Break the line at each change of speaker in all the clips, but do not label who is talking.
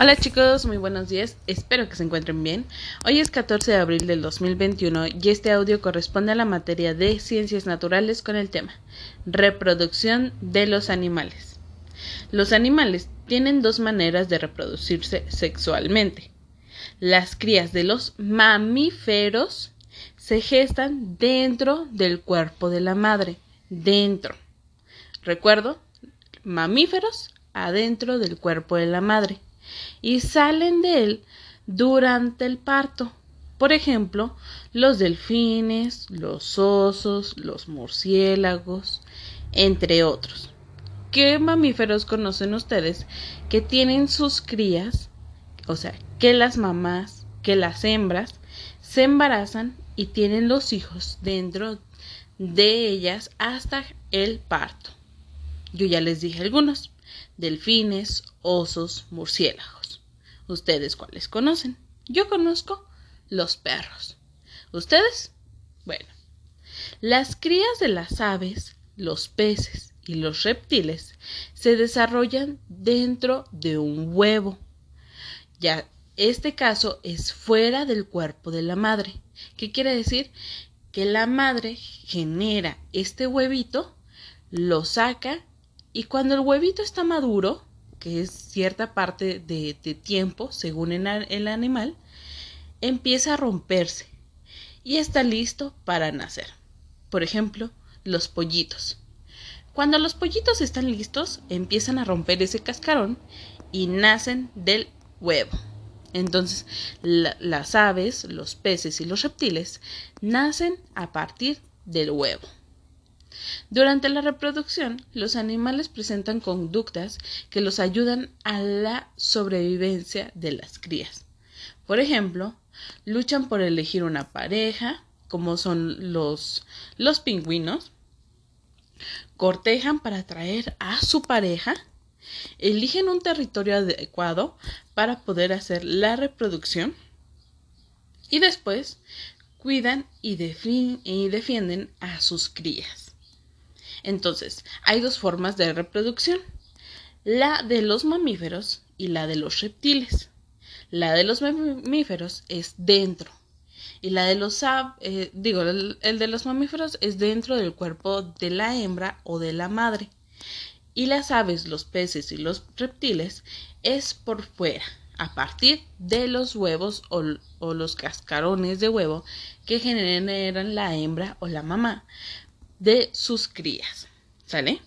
Hola chicos, muy buenos días, espero que se encuentren bien. Hoy es 14 de abril del 2021 y este audio corresponde a la materia de ciencias naturales con el tema reproducción de los animales. Los animales tienen dos maneras de reproducirse sexualmente. Las crías de los mamíferos se gestan dentro del cuerpo de la madre, dentro. Recuerdo, mamíferos adentro del cuerpo de la madre y salen de él durante el parto. Por ejemplo, los delfines, los osos, los murciélagos, entre otros. ¿Qué mamíferos conocen ustedes que tienen sus crías? O sea, que las mamás, que las hembras se embarazan y tienen los hijos dentro de ellas hasta el parto. Yo ya les dije algunos delfines, osos, murciélagos. ¿Ustedes cuáles conocen? Yo conozco los perros. ¿Ustedes? Bueno, las crías de las aves, los peces y los reptiles se desarrollan dentro de un huevo. Ya este caso es fuera del cuerpo de la madre. ¿Qué quiere decir? Que la madre genera este huevito, lo saca y cuando el huevito está maduro, que es cierta parte de, tiempo, según el animal, empieza a romperse y está listo para nacer. Por ejemplo, los pollitos. Cuando los pollitos están listos, empiezan a romper ese cascarón y nacen del huevo. Entonces, las aves, los peces y los reptiles nacen a partir del huevo. Durante la reproducción, los animales presentan conductas que los ayudan a la sobrevivencia de las crías. Por ejemplo, luchan por elegir una pareja, como son los, los pingüinos, cortejan para atraer a su pareja, eligen un territorio adecuado para poder hacer la reproducción y después cuidan y, y defienden a sus crías. Entonces, hay dos formas de reproducción, la de los mamíferos y la de los reptiles. La de los mamíferos es dentro y la de los eh, digo el, de los mamíferos es dentro del cuerpo de la hembra o de la madre. Y las aves, los peces y los reptiles es por fuera a partir de los huevos o los cascarones de huevo que generan la hembra o la mamá de sus crías. ¿Sale?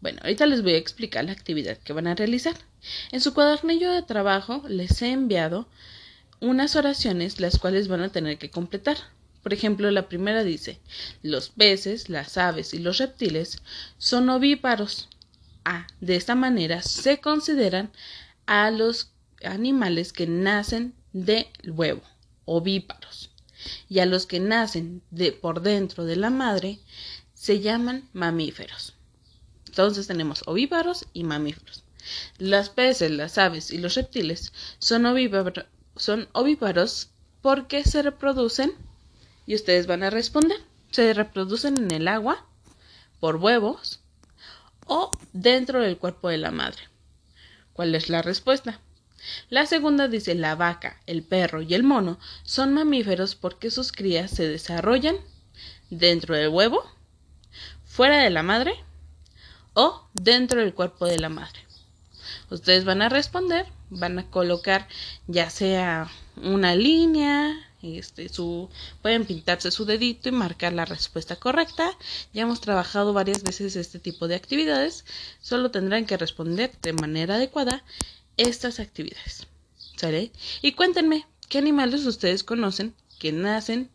Bueno, ahorita les voy a explicar la actividad que van a realizar. En su cuadernillo de trabajo les he enviado unas oraciones las cuales van a tener que completar. Por ejemplo, la primera dice, los peces, las aves y los reptiles son ovíparos. Ah, de esta manera se consideran a los animales que nacen de huevo, ovíparos y a los que nacen de por dentro de la madre se llaman mamíferos. Entonces tenemos ovíparos y mamíferos. Las peces, las aves y los reptiles son, son ovíparos porque se reproducen y ustedes van a responder. Se reproducen en el agua por huevos o dentro del cuerpo de la madre. ¿Cuál es la respuesta? La segunda dice la vaca, el perro y el mono son mamíferos porque sus crías se desarrollan dentro del huevo, fuera de la madre o dentro del cuerpo de la madre. Ustedes van a responder, van a colocar ya sea una línea, este, su, pueden pintarse su dedito y marcar la respuesta correcta. Ya hemos trabajado varias veces este tipo de actividades, solo tendrán que responder de manera adecuada estas actividades. ¿Sale? Y cuéntenme, ¿qué animales ustedes conocen que nacen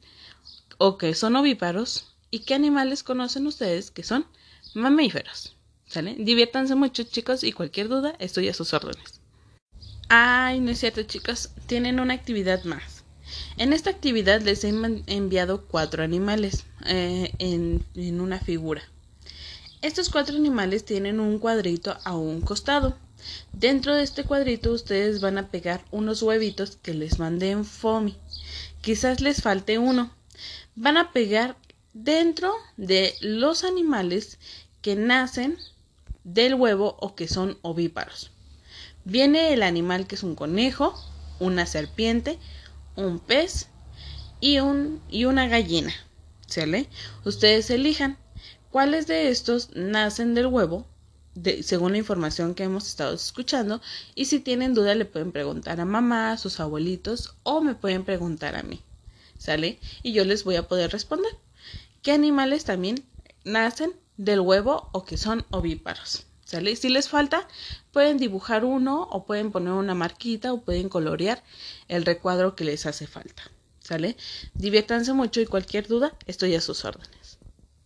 o que son ovíparos? ¿Y qué animales conocen ustedes que son mamíferos? ¿Sale? Diviértanse mucho, chicos, y cualquier duda, estoy a sus órdenes. Ay, no es cierto, chicos, tienen una actividad más. En esta actividad les he enviado cuatro animales eh, en, en una figura. Estos cuatro animales tienen un cuadrito a un costado. Dentro de este cuadrito ustedes van a pegar unos huevitos que les mandé en FOMI. Quizás les falte uno. Van a pegar dentro de los animales que nacen del huevo o que son ovíparos. Viene el animal que es un conejo, una serpiente, un pez y, un, y una gallina. ¿Sale? Ustedes elijan cuáles de estos nacen del huevo, según la información que hemos estado escuchando, y si tienen duda le pueden preguntar a mamá, a sus abuelitos o me pueden preguntar a mí. ¿Sale? Y yo les voy a poder responder. ¿Qué animales también nacen del huevo o que son ovíparos? ¿Sale? Si les falta, pueden dibujar uno o pueden poner una marquita o pueden colorear el recuadro que les hace falta. ¿Sale? Diviértanse mucho y cualquier duda, estoy a sus órdenes.